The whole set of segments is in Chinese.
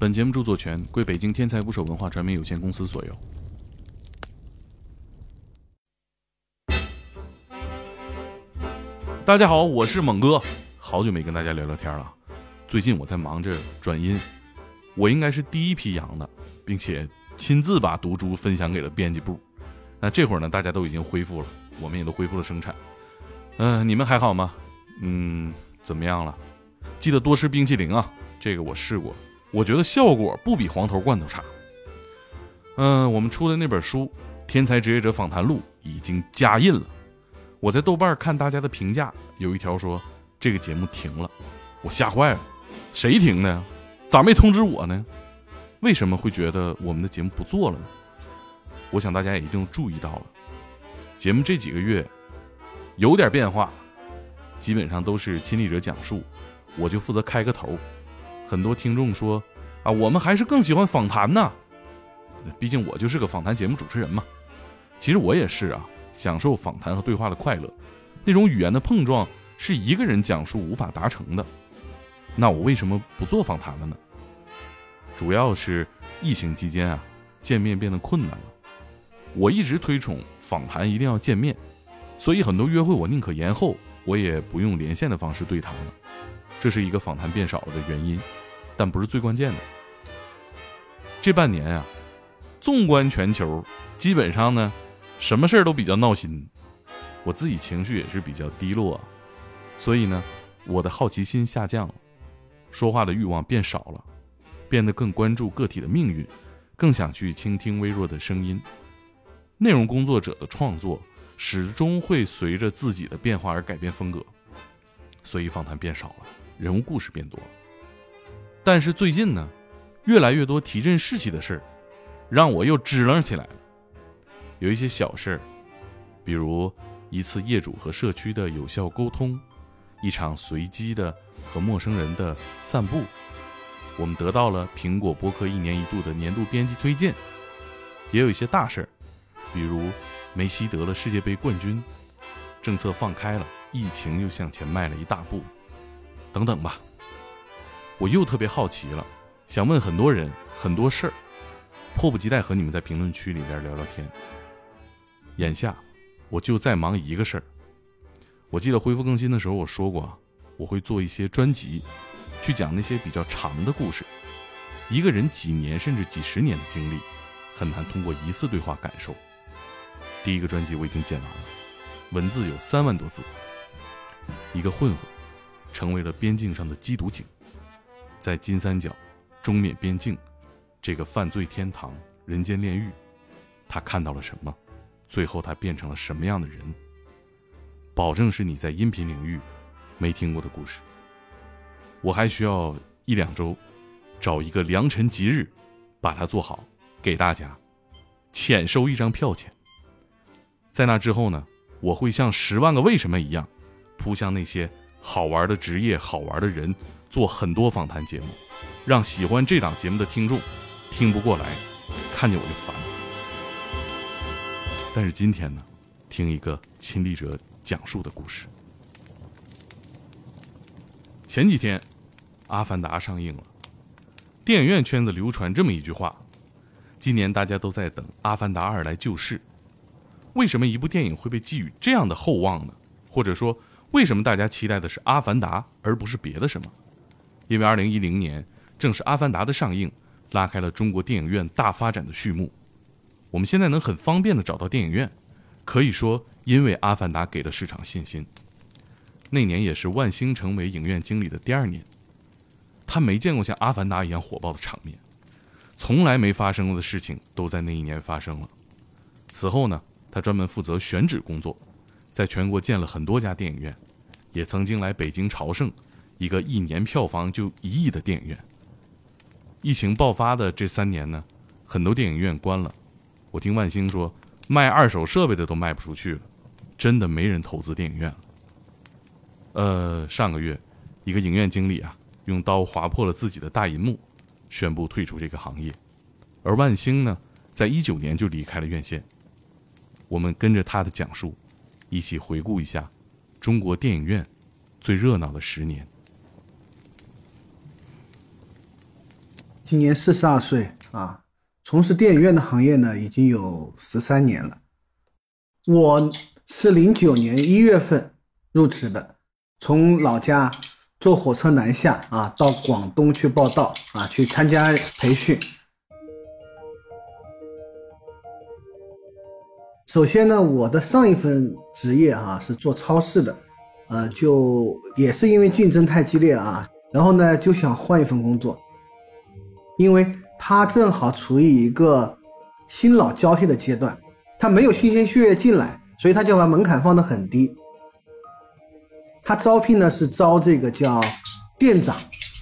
本节目著作权归北京天才捕手文化传媒有限公司所有。大家好，我是猛哥，好久没跟大家聊聊天了。最近我在忙着转音，我应该是第一批阳的，并且亲自把毒株分享给了编辑部。那这会儿呢，大家都已经恢复了，我们也都恢复了生产。嗯、你们还好吗？嗯，怎么样了？记得多吃冰淇淋啊，这个我试过，我觉得效果不比黄头罐头差。嗯、我们出的那本书《天才职业者访谈录》已经加印了。我在豆瓣看大家的评价，有一条说这个节目停了，我吓坏了。谁停的？咋没通知我呢？为什么会觉得我们的节目不做了呢？我想大家也一定注意到了，节目这几个月有点变化，基本上都是亲历者讲述，我就负责开个头。很多听众说啊，我们还是更喜欢访谈呐，毕竟我就是个访谈节目主持人嘛。其实我也是啊，享受访谈和对话的快乐，那种语言的碰撞是一个人讲述无法达成的。那我为什么不做访谈了呢？主要是疫情期间啊，见面变得困难了。我一直推崇访谈一定要见面，所以很多约会我宁可延后，我也不用连线的方式对谈了。这是一个访谈变少了的原因，但不是最关键的。这半年啊，纵观全球，基本上呢，什么事儿都比较闹心，我自己情绪也是比较低落，所以呢，我的好奇心下降了，说话的欲望变少了，变得更关注个体的命运，更想去倾听微弱的声音。内容工作者的创作始终会随着自己的变化而改变风格，所以访谈变少了，人物故事变多。但是最近呢，越来越多提振士气的事儿，让我又支棱起来了。有一些小事儿，比如一次业主和社区的有效沟通，一场随机的和陌生人的散步，我们得到了苹果播客一年一度的年度编辑推荐。也有一些大事儿。比如，梅西得了世界杯冠军，政策放开了，疫情又向前迈了一大步，等等吧。我又特别好奇了，想问很多人很多事儿，迫不及待和你们在评论区里边聊聊天。眼下，我就在忙一个事儿。我记得恢复更新的时候我说过啊，我会做一些专辑，去讲那些比较长的故事。一个人几年甚至几十年的经历，很难通过一次对话感受。第一个专辑我已经剪完了，文字有三万多字。一个混混成为了边境上的缉毒警，在金三角、中缅边境这个犯罪天堂、人间炼狱，他看到了什么？最后他变成了什么样的人？保证是你在音频领域没听过的故事。我还需要一两周，找一个良辰吉日，把它做好，给大家浅收一张票钱。在那之后呢，我会像《十万个为什么》一样，扑向那些好玩的职业、好玩的人，做很多访谈节目，让喜欢这档节目的听众听不过来，看见我就烦。但是今天呢，听一个亲历者讲述的故事。前几天，《阿凡达》上映了，电影院圈子流传这么一句话：今年大家都在等《阿凡达二》来救市。为什么一部电影会被寄予这样的厚望呢？或者说，为什么大家期待的是《阿凡达》而不是别的什么？因为二零一零年正是《阿凡达》的上映，拉开了中国电影院大发展的序幕。我们现在能很方便的找到电影院，可以说因为《阿凡达》给了市场信心。那年也是万星成为影院经理的第二年，他没见过像《阿凡达》一样火爆的场面，从来没发生过的事情都在那一年发生了。此后呢？他专门负责选址工作，在全国建了很多家电影院，也曾经来北京朝圣，一个一年票房就一亿的电影院。疫情爆发的这三年呢，很多电影院关了。我听万星说，卖二手设备的都卖不出去了，真的没人投资电影院了。呃，上个月，一个影院经理啊，用刀划破了自己的大银幕，宣布退出这个行业。而万星呢，在一九年就离开了院线。我们跟着他的讲述，一起回顾一下中国电影院最热闹的十年。今年四十二岁啊，从事电影院的行业呢已经有十三年了。我是零九年一月份入职的，从老家坐火车南下啊，到广东去报道啊，去参加培训。首先呢，我的上一份职业啊是做超市的，呃，就也是因为竞争太激烈啊，然后呢就想换一份工作，因为他正好处于一个新老交替的阶段，他没有新鲜血液进来，所以他就把门槛放得很低。他招聘呢是招这个叫店长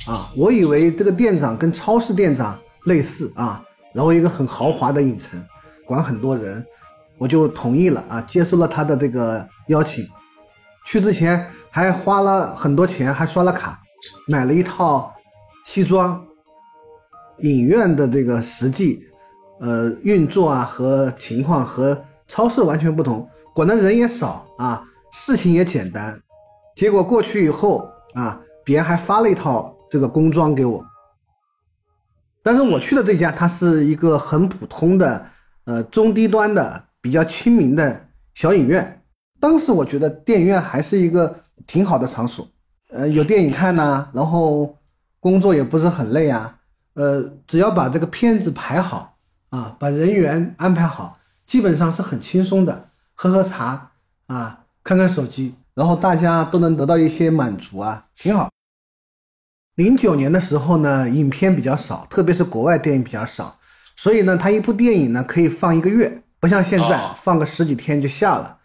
啊，我以为这个店长跟超市店长类似啊，然后一个很豪华的影城，管很多人。我就同意了啊，接受了他的这个邀请。去之前还花了很多钱，还刷了卡，买了一套西装。影院的这个实际呃运作啊和情况和超市完全不同，管的人也少啊，事情也简单。结果过去以后啊，别人还发了一套这个工装给我。但是我去的这家，它是一个很普通的呃中低端的。比较亲民的小影院，当时我觉得电影院还是一个挺好的场所，呃，有电影看呐，然后工作也不是很累啊，呃，只要把这个片子排好啊，把人员安排好，基本上是很轻松的，喝喝茶啊，看看手机，然后大家都能得到一些满足啊，挺好。零九年的时候呢，影片比较少，特别是国外电影比较少，所以呢，他一部电影呢可以放一个月。不像现在放个十几天就下了，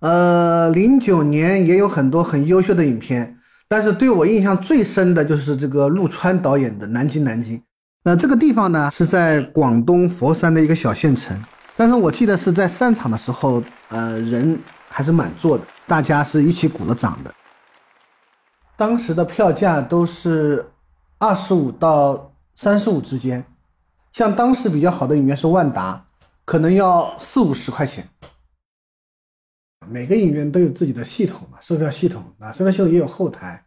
呃，零九年也有很多很优秀的影片，但是对我印象最深的就是这个陆川导演的《南京南京》。那这个地方呢是在广东佛山的一个小县城，但是我记得是在散场的时候，呃，人还是满座的，大家是一起鼓了掌的。当时的票价都是二十五到三十五之间，像当时比较好的影院是万达。可能要四五十块钱，每个影院都有自己的系统嘛，售票系统啊，售票系统也有后台。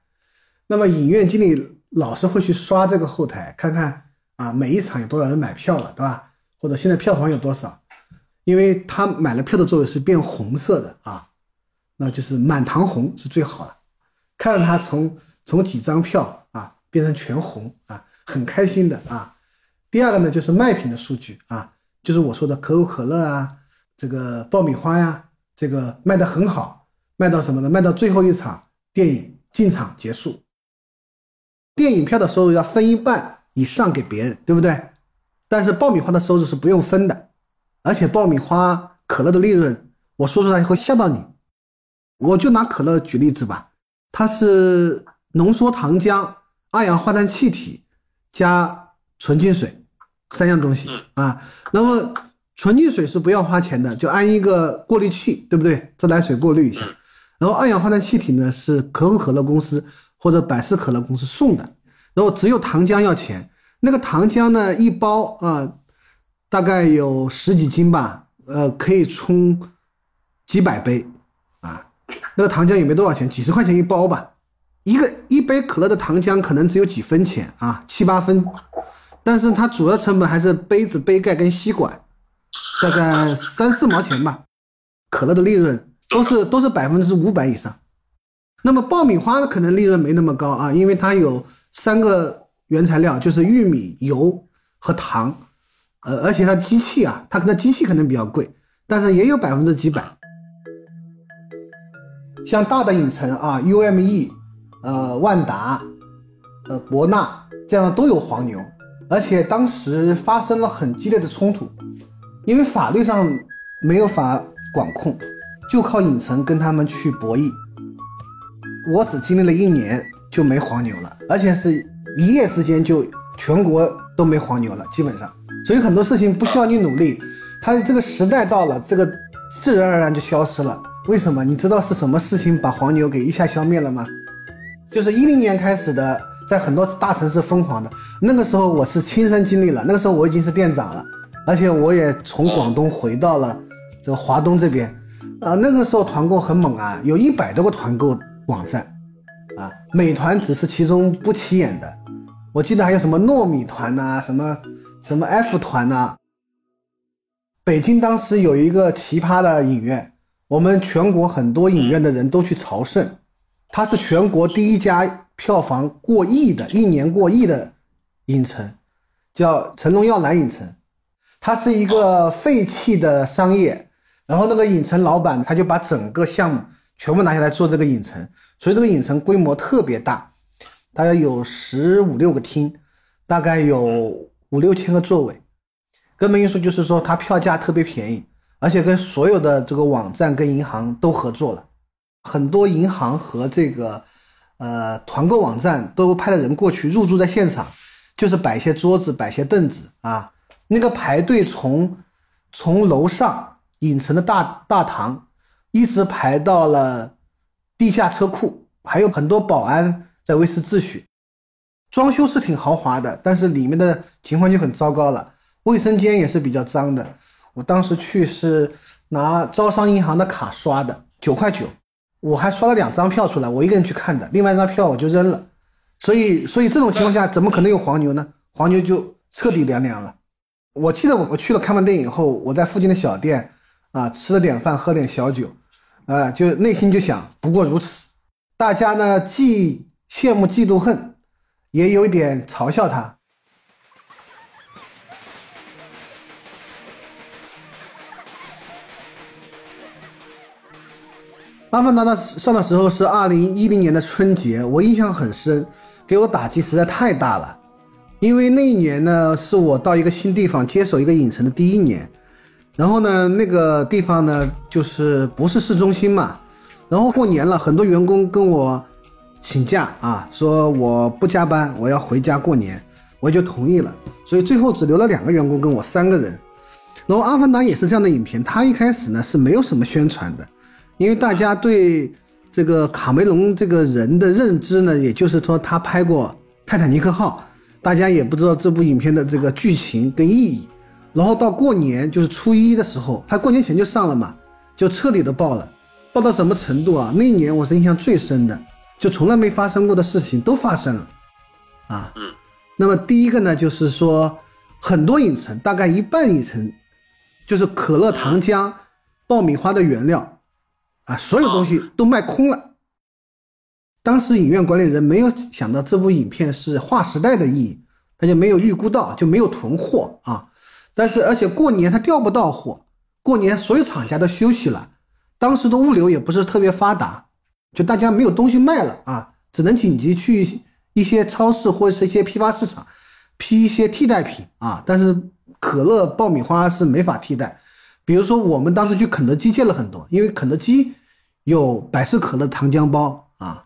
那么影院经理老是会去刷这个后台，看看啊每一场有多少人买票了，对吧？或者现在票房有多少？因为他买了票的座位是变红色的啊，那就是满堂红是最好的，看到他从从几张票啊变成全红啊，很开心的啊。第二个呢就是卖品的数据啊。就是我说的可口可乐啊，这个爆米花呀，这个卖的很好，卖到什么呢？卖到最后一场电影进场结束，电影票的收入要分一半以上给别人，对不对？但是爆米花的收入是不用分的，而且爆米花、可乐的利润，我说出来会吓到你。我就拿可乐举例子吧，它是浓缩糖浆、二氧化碳气体加纯净水。三样东西啊，那么纯净水是不要花钱的，就安一个过滤器，对不对？自来水过滤一下。然后二氧化碳气体呢是可口可乐公司或者百事可乐公司送的。然后只有糖浆要钱，那个糖浆呢一包啊，大概有十几斤吧，呃，可以冲几百杯啊。那个糖浆也没多少钱，几十块钱一包吧。一个一杯可乐的糖浆可能只有几分钱啊，七八分。但是它主要成本还是杯子、杯盖跟吸管，大概三四毛钱吧。可乐的利润都是都是百分之五百以上。那么爆米花可能利润没那么高啊，因为它有三个原材料，就是玉米、油和糖。呃，而且它机器啊，它可能机器可能比较贵，但是也有百分之几百。像大的影城啊，UME、呃万达、呃博纳这样都有黄牛。而且当时发生了很激烈的冲突，因为法律上没有法管控，就靠影城跟他们去博弈。我只经历了一年就没黄牛了，而且是一夜之间就全国都没黄牛了，基本上。所以很多事情不需要你努力，它这个时代到了，这个自然而然就消失了。为什么？你知道是什么事情把黄牛给一下消灭了吗？就是一零年开始的。在很多大城市疯狂的那个时候，我是亲身经历了。那个时候我已经是店长了，而且我也从广东回到了这个华东这边。啊，那个时候团购很猛啊，有一百多个团购网站，啊，美团只是其中不起眼的。我记得还有什么糯米团呐、什么什么 F 团呐、北京当时有一个奇葩的影院，我们全国很多影院的人都去朝圣，它是全国第一家票房过亿的，一年过亿的影城，叫成龙耀南影城。它是一个废弃的商业，然后那个影城老板他就把整个项目全部拿下来做这个影城，所以这个影城规模特别大，大概有十五六个厅，大概有五六千个座位。根本因素就是说它票价特别便宜，而且跟所有的这个网站跟银行都合作了，很多银行和这个呃团购网站都派了人过去入驻在现场，就是摆一些桌子，摆些凳子啊。那个排队从从楼上影城的大大堂，一直排到了地下车库，还有很多保安在维持秩序。装修是挺豪华的，但是里面的情况就很糟糕了，卫生间也是比较脏的。我当时去是拿招商银行的卡刷的，九块九，我还刷了两张票出来，我一个人去看的，另外一张票我就扔了。所以，所以这种情况下怎么可能有黄牛呢？黄牛就彻底凉凉了。我记得我我去了看完电影后，我在附近的小店啊吃了点饭，喝点小酒，啊，就内心就想，不过如此。大家呢既羡慕嫉妒恨，也有一点嘲笑他。阿凡达的上的时候是二零一零年的春节，我印象很深，给我打击实在太大了。因为那一年呢，是我到一个新地方接手一个影城的第一年，然后呢，那个地方呢就是不是市中心嘛，然后过年了，很多员工跟我请假啊，说我不加班，我要回家过年，我就同意了，所以最后只留了两个员工跟我三个人。然后《阿凡达》也是这样的影片，它一开始呢是没有什么宣传的，因为大家对这个卡梅隆这个人的认知呢，也就是说他拍过《泰坦尼克号》。大家也不知道这部影片的这个剧情跟意义，然后到过年就是初一的时候，他过年前就上了嘛，就彻底的爆了，爆到什么程度啊？那一年我是印象最深的，就从来没发生过的事情都发生了，啊，嗯，那么第一个呢，就是说很多影城，大概一半影城，就是可乐糖浆、爆米花的原料，啊，所有东西都卖空了。当时影院管理人没有想到这部影片是划时代的意义，他就没有预估到，就没有囤货啊。但是而且过年他调不到货，过年所有厂家都休息了，当时的物流也不是特别发达，就大家没有东西卖了啊，只能紧急去一些超市或者是一些批发市场批一些替代品啊。但是可乐、爆米花是没法替代，比如说我们当时去肯德基借了很多，因为肯德基有百事可乐糖浆包啊。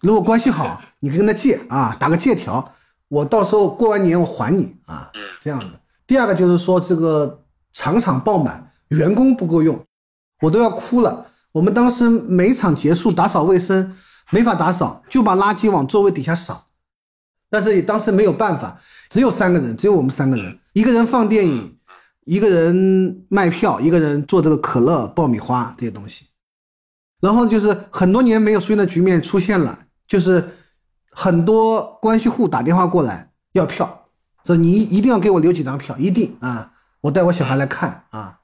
如果关系好，你可以跟他借啊，打个借条，我到时候过完年我还你啊，这样的。第二个就是说这个场场爆满，员工不够用，我都要哭了。我们当时每场结束打扫卫生没法打扫，就把垃圾往座位底下扫。但是当时没有办法，只有三个人，只有我们三个人，一个人放电影，一个人卖票，一个人做这个可乐、爆米花这些东西。然后就是很多年没有出现的局面出现了。就是很多关系户打电话过来要票，说你一定要给我留几张票，一定啊，我带我小孩来看啊。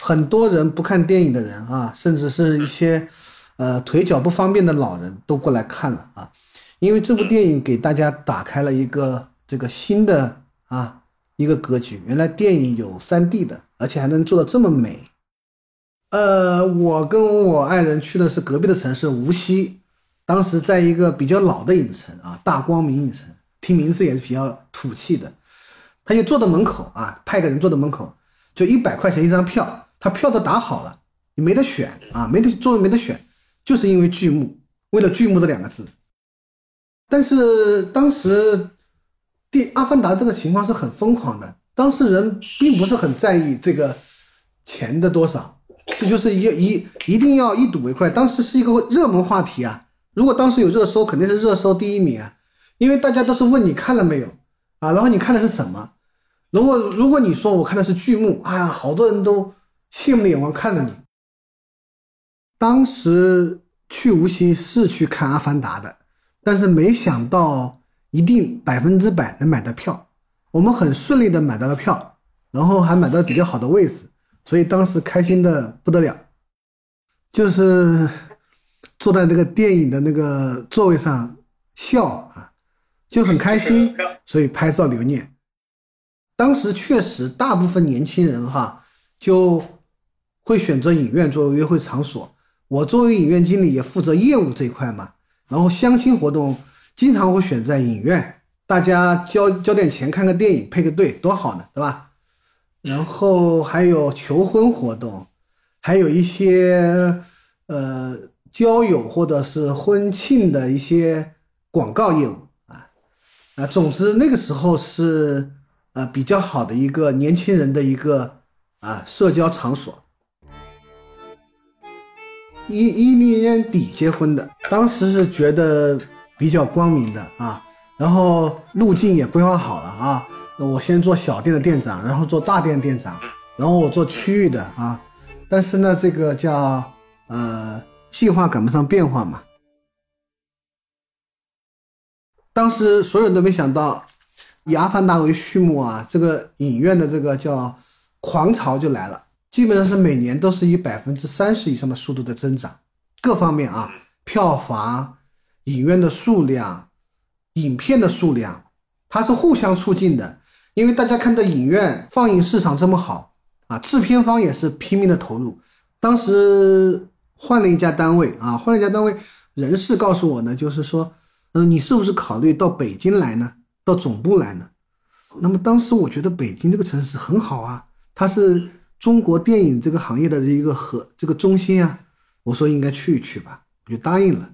很多人不看电影的人啊，甚至是一些呃腿脚不方便的老人都过来看了啊，因为这部电影给大家打开了一个这个新的啊一个格局。原来电影有 3D 的，而且还能做的这么美。呃，我跟我爱人去的是隔壁的城市无锡。当时在一个比较老的影城啊，大光明影城，听名字也是比较土气的。他就坐在门口啊，派个人坐在门口，就一百块钱一张票，他票都打好了，你没得选啊，没得座位没得选，就是因为剧目，为了剧目这两个字。但是当时第阿凡达这个情况是很疯狂的，当时人并不是很在意这个钱的多少，这就是一一一定要一睹为快，当时是一个热门话题啊。如果当时有热搜，肯定是热搜第一名啊，因为大家都是问你看了没有啊，然后你看的是什么？如果如果你说我看的是剧目，哎呀，好多人都羡慕的眼光看着你。当时去无锡是去看《阿凡达》的，但是没想到一定百分之百能买到票。我们很顺利的买到了票，然后还买到比较好的位置，所以当时开心的不得了，就是坐在那个电影的那个座位上笑啊，就很开心，所以拍照留念。当时确实大部分年轻人哈就会选择影院作为约会场所。我作为影院经理也负责业务这一块嘛，然后相亲活动经常会选在影院。大家交交点钱看个电影配个对多好呢，对吧？然后还有求婚活动，还有一些呃交友或者是婚庆的一些广告业务啊啊，总之那个时候是呃比较好的一个年轻人的一个啊社交场所。一一零年底结婚的，当时是觉得比较光明的啊。然后路径也规划好了啊，那我先做小店的店长，然后做大店店长，然后我做区域的啊。但是呢，这个叫呃计划赶不上变化嘛。当时所有人都没想到，以阿凡达为序幕啊，这个影院的这个叫狂潮就来了，基本上是每年都是以百分之三十以上的速度的增长，各方面啊，票房、影院的数量。影片的数量，它是互相促进的，因为大家看到影院放映市场这么好啊，制片方也是拼命的投入。当时换了一家单位啊，换了一家单位，人事告诉我呢，就是说，嗯，你是不是考虑到北京来呢？到总部来呢？那么当时我觉得北京这个城市很好啊，它是中国电影这个行业的一个核这个中心啊，我说应该去一去吧，我就答应了。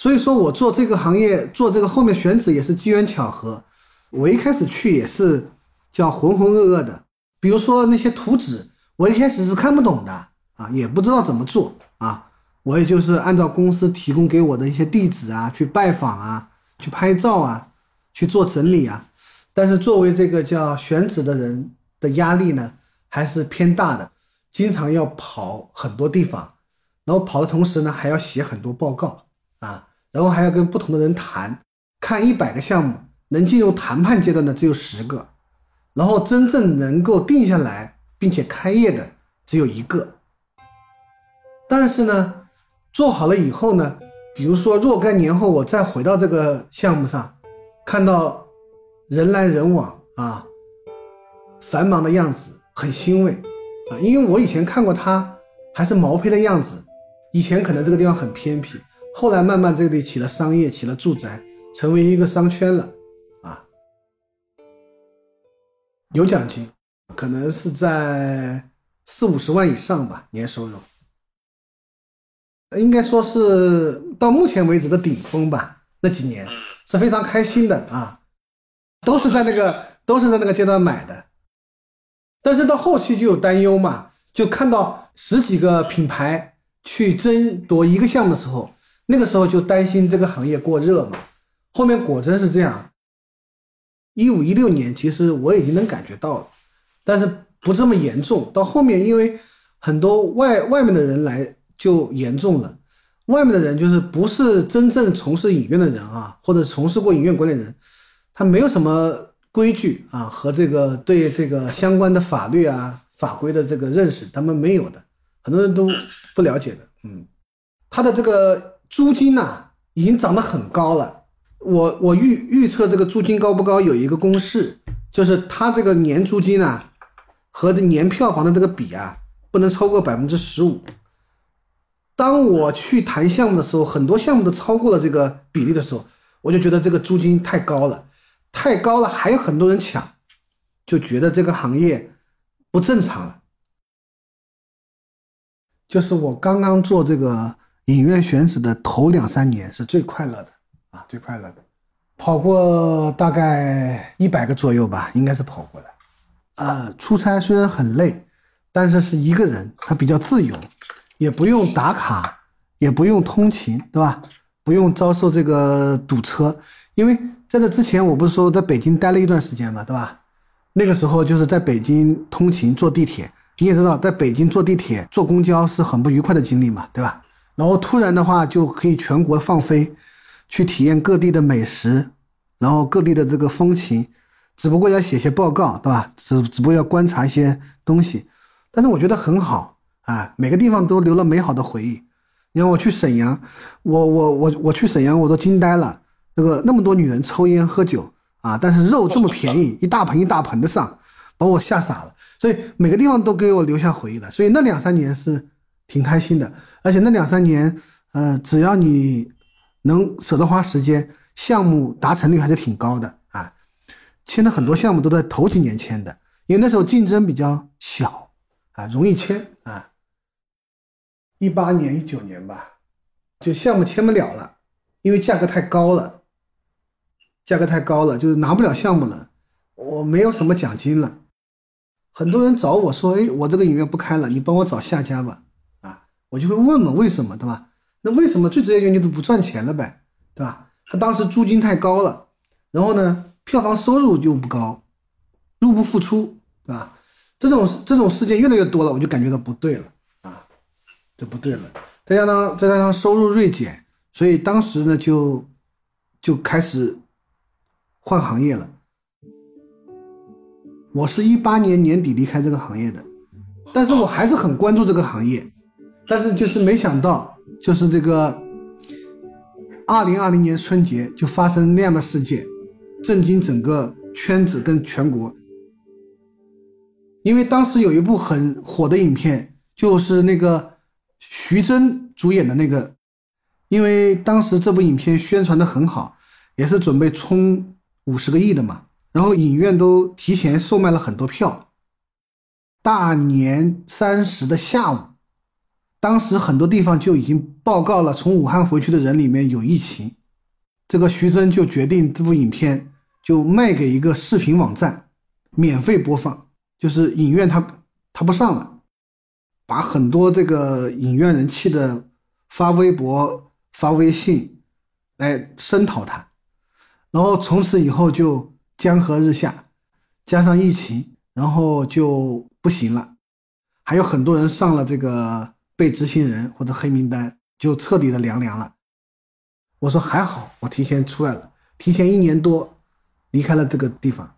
所以说我做这个行业，做这个后面选址也是机缘巧合。我一开始去也是叫浑浑噩噩的，比如说那些图纸，我一开始是看不懂的啊，也不知道怎么做啊。我也就是按照公司提供给我的一些地址啊，去拜访啊，去拍照啊，去做整理啊。但是作为这个叫选址的人的压力呢，还是偏大的，经常要跑很多地方，然后跑的同时呢，还要写很多报告。啊，然后还要跟不同的人谈，看一百个项目，能进入谈判阶段的只有十个，然后真正能够定下来并且开业的只有一个。但是呢，做好了以后呢，比如说若干年后我再回到这个项目上，看到人来人往啊，繁忙的样子，很欣慰啊，因为我以前看过它还是毛坯的样子，以前可能这个地方很偏僻。后来慢慢这里起了商业，起了住宅，成为一个商圈了，啊，有奖金，可能是在四五十万以上吧，年收入，应该说是到目前为止的顶峰吧。那几年是非常开心的啊，都是在那个都是在那个阶段买的，但是到后期就有担忧嘛，就看到十几个品牌去争夺一个项目的时候。那个时候就担心这个行业过热嘛，后面果真是这样。一五一六年其实我已经能感觉到了，但是不这么严重。到后面因为很多外外面的人来就严重了，外面的人就是不是真正从事影院的人啊，或者从事过影院管理人，他没有什么规矩啊和这个对这个相关的法律啊法规的这个认识，他们没有的，很多人都不了解的。嗯，他的这个。租金呢，已经涨得很高了。我我预预测这个租金高不高，有一个公式，就是它这个年租金呢，和这年票房的这个比啊，不能超过百分之十五。当我去谈项目的时候，很多项目都超过了这个比例的时候，我就觉得这个租金太高了，太高了，还有很多人抢，就觉得这个行业不正常了。就是我刚刚做这个。影院选址的头两三年是最快乐的啊，最快乐的，跑过大概一百个左右吧，应该是跑过的。啊，出差虽然很累，但是是一个人，他比较自由，也不用打卡，也不用通勤，对吧？不用遭受这个堵车，因为在这之前我不是说在北京待了一段时间嘛，对吧？那个时候就是在北京通勤坐地铁，你也知道，在北京坐地铁坐公交是很不愉快的经历嘛，对吧？然后突然的话就可以全国放飞，去体验各地的美食，然后各地的这个风情，只不过要写些报告，对吧？只只不过要观察一些东西，但是我觉得很好啊，每个地方都留了美好的回忆。你看我去沈阳，我我我我去沈阳我都惊呆了，这个那么多女人抽烟喝酒啊，但是肉这么便宜，一大盆一大盆的上，把我吓傻了。所以每个地方都给我留下回忆的，所以那两三年是挺开心的，而且那两三年，呃，只要你能舍得花时间。项目达成率还是挺高的啊，签的很多项目都在头几年签的，因为那时候竞争比较小啊，容易签啊。一八年、一九年吧，就项目签不了了，因为价格太高了，价格太高了，就是拿不了项目了，我没有什么奖金了，很多人找我说：“哎，我这个影院不开了，你帮我找下家吧。”我就会问嘛为什么，对吧？那为什么最直接原因就是不赚钱了呗，对吧？他当时租金太高了，然后呢，票房收入就不高，入不敷出，对吧？这种这种事件越来越多了，我就感觉到不对了啊，这不对了。再加上再加上收入锐减，所以当时呢就就开始换行业了。我是一八年年底离开这个行业的，但是我还是很关注这个行业，但是就是没想到，就是这个。二零二零年春节就发生那样的事件，震惊整个圈子跟全国。因为当时有一部很火的影片，就是那个徐峥主演的那个，因为当时这部影片宣传的很好，也是准备冲五十个亿的嘛，然后影院都提前售卖了很多票。大年三十的下午。当时很多地方就已经报告了，从武汉回去的人里面有疫情，这个徐峥就决定这部影片就卖给一个视频网站，免费播放，就是影院他他不上了，把很多这个影院人气的发微博发微信来声讨他，然后从此以后就江河日下，加上疫情，然后就不行了，还有很多人上了这个。被执行人或者黑名单就彻底的凉凉了。我说还好，我提前出来了，提前一年多离开了这个地方。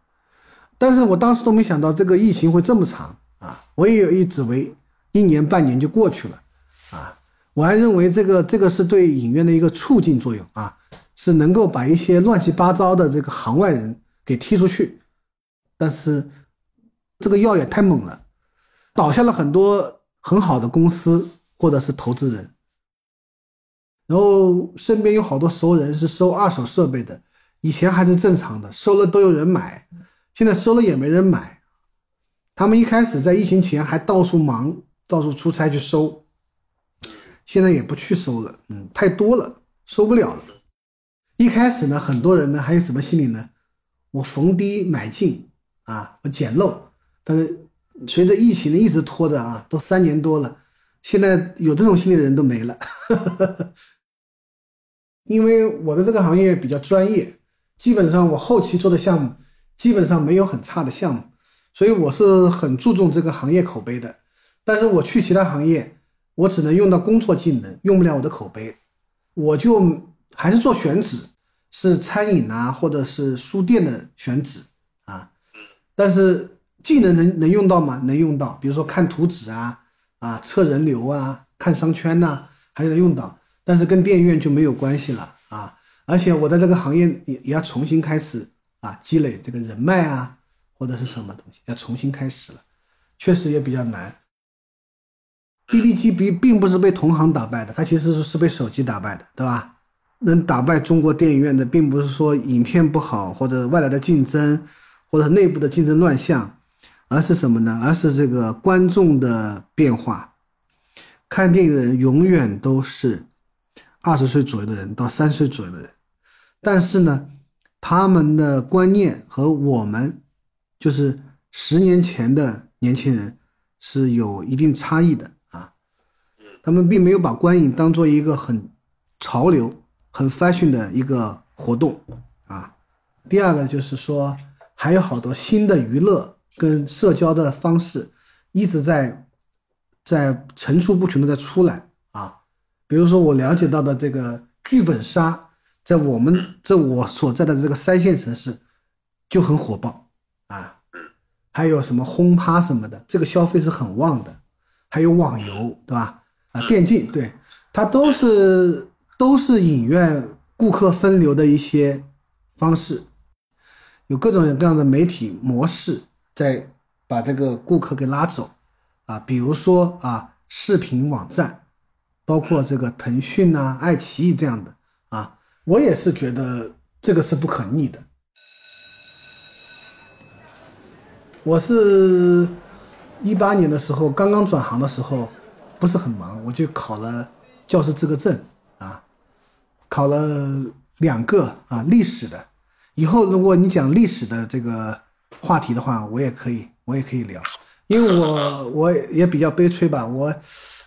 但是我当时都没想到这个疫情会这么长啊！我也一直为一年半年就过去了啊！我还认为这个这个是对影院的一个促进作用啊，是能够把一些乱七八糟的这个行外人给踢出去。但是这个药也太猛了，倒下了很多。很好的公司或者是投资人，然后身边有好多熟人是收二手设备的，以前还是正常的，收了都有人买，现在收了也没人买。他们一开始在疫情前还到处忙，到处出差去收，现在也不去收了，嗯，太多了，收不了了。一开始呢，很多人呢还有什么心理呢？我逢低买进啊，我捡漏，但是。随着疫情的一直拖着啊，都三年多了，现在有这种心理的人都没了。因为我的这个行业比较专业，基本上我后期做的项目基本上没有很差的项目，所以我是很注重这个行业口碑的。但是我去其他行业，我只能用到工作技能，用不了我的口碑，我就还是做选址，是餐饮啊或者是书店的选址啊，但是。技能能能用到吗？能用到，比如说看图纸啊，啊测人流啊，看商圈呐，还能用到。但是跟电影院就没有关系了啊！而且我在这个行业也也要重新开始啊，积累这个人脉啊，或者是什么东西，要重新开始了，确实也比较难。B B 机并并不是被同行打败的，它其实是是被手机打败的，对吧？能打败中国电影院的，并不是说影片不好，或者外来的竞争，或者内部的竞争乱象。而是什么呢？而是这个观众的变化。看电影的人永远都是二十岁左右的人到三十岁左右的人，但是呢，他们的观念和我们就是十年前的年轻人是有一定差异的啊。他们并没有把观影当做一个很潮流、很 fashion 的一个活动啊。第二个就是说，还有好多新的娱乐。跟社交的方式一直在在层出不穷的在出来啊，比如说我了解到的这个剧本杀，在我们这我所在的这个三线城市就很火爆啊，还有什么轰趴什么的，这个消费是很旺的，还有网游，对吧？啊，电竞，对，它都是都是影院顾客分流的一些方式，有各种各样的媒体模式在把这个顾客给拉走啊，比如说啊，视频网站，包括这个腾讯啊、爱奇艺这样的啊。我也是觉得这个是不可逆的。我是一八年的时候刚刚转行的时候，不是很忙，我就考了教师资格证啊，考了两个啊历史的。以后如果你讲历史的这个话题的话，我也可以，我也可以聊，因为我我也比较悲催吧，我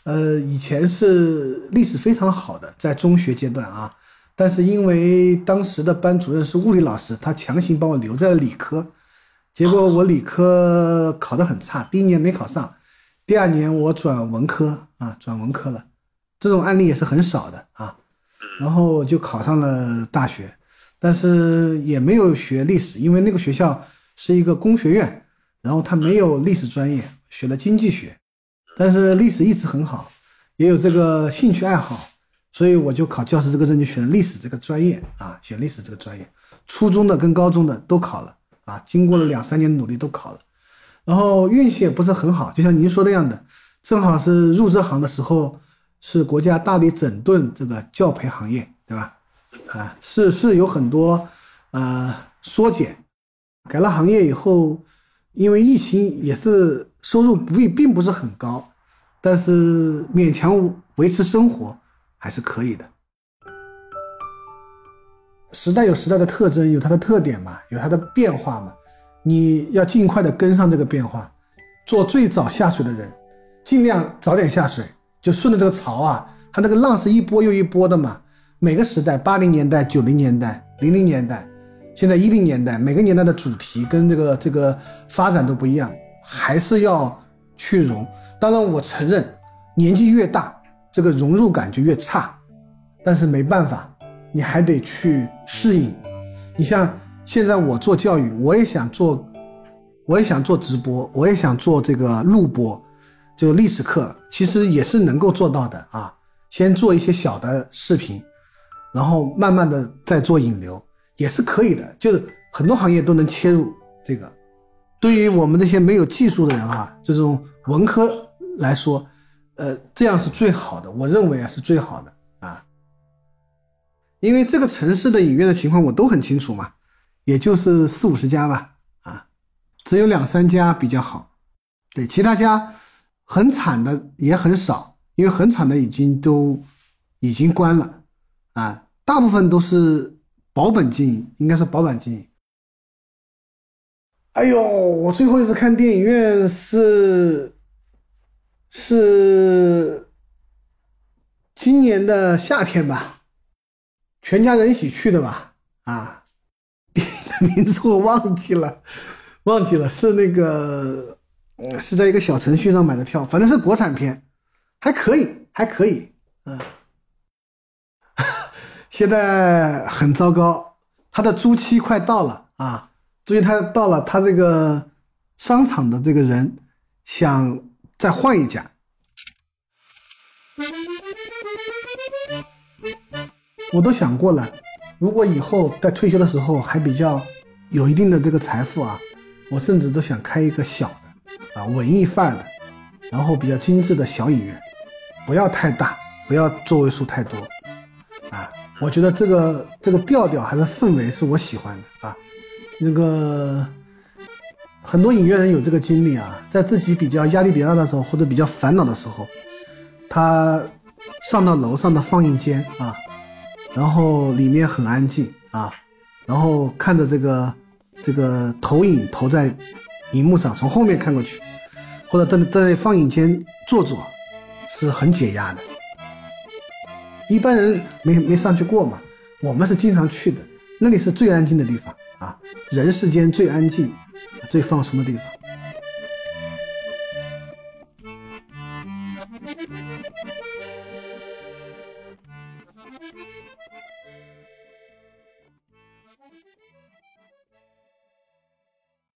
呃以前是历史非常好的，在中学阶段啊。但是因为当时的班主任是物理老师，他强行把我留在了理科，结果我理科考得很差，第一年没考上，第二年我转文科啊，转文科了，这种案例也是很少的啊，然后就考上了大学，但是也没有学历史，因为那个学校是一个工学院，然后他没有历史专业，学了经济学，但是历史一直很好，也有这个兴趣爱好。所以我就考教师资格证，就选了历史这个专业啊，选历史这个专业，初中的跟高中的都考了啊，经过了两三年努力都考了，然后运气也不是很好，就像您说那样的，正好是入这行的时候，是国家大力整顿这个教培行业，对吧？啊，是是有很多呃缩减，改了行业以后，因为疫情也是收入不并并不是很高，但是勉强维持生活。还是可以的。时代有时代的特征，有它的特点嘛，有它的变化嘛。你要尽快的跟上这个变化，做最早下水的人，尽量早点下水，就顺着这个潮啊。它那个浪是一波又一波的嘛。每个时代，八零年代、九零年代、零零年代，现在一零年代，每个年代的主题跟这个这个发展都不一样，还是要去融。当然，我承认，年纪越大。这个融入感就越差，但是没办法，你还得去适应。你像现在我做教育，我也想做，我也想做直播，我也想做这个录播，就历史课，其实也是能够做到的啊。先做一些小的视频，然后慢慢的再做引流，也是可以的。就是很多行业都能切入这个。对于我们这些没有技术的人啊，这种文科来说。呃，这样是最好的，我认为啊是最好的啊，因为这个城市的影院的情况我都很清楚嘛，也就是四五十家吧，啊，只有两三家比较好，对，其他家很惨的也很少，因为很惨的已经都已经关了，啊，大部分都是保本经营，应该是保本经营。哎呦，我最后一次看电影院是。是今年的夏天吧，全家人一起去的吧？啊，电影的名字我忘记了，忘记了，是那个，是在一个小程序上买的票，反正是国产片，还可以，还可以，嗯。现在很糟糕，他的租期快到了啊，租期他到了，他这个商场的这个人想。再换一家，我都想过了。如果以后在退休的时候还比较有一定的这个财富啊，我甚至都想开一个小的啊文艺范的，然后比较精致的小影院，不要太大，不要座位数太多。我觉得这个这个调调还是氛围是我喜欢的啊，那个。很多影院人有这个经历啊，在自己比较压力比较大的时候，或者比较烦恼的时候，他上到楼上的放映间啊，然后里面很安静啊，然后看着这个这个投影投在荧幕上，从后面看过去，或者在在放映间坐坐，是很解压的。一般人没没上去过嘛，我们是经常去的，那里是最安静的地方啊，人世间最安静。最放松的地方。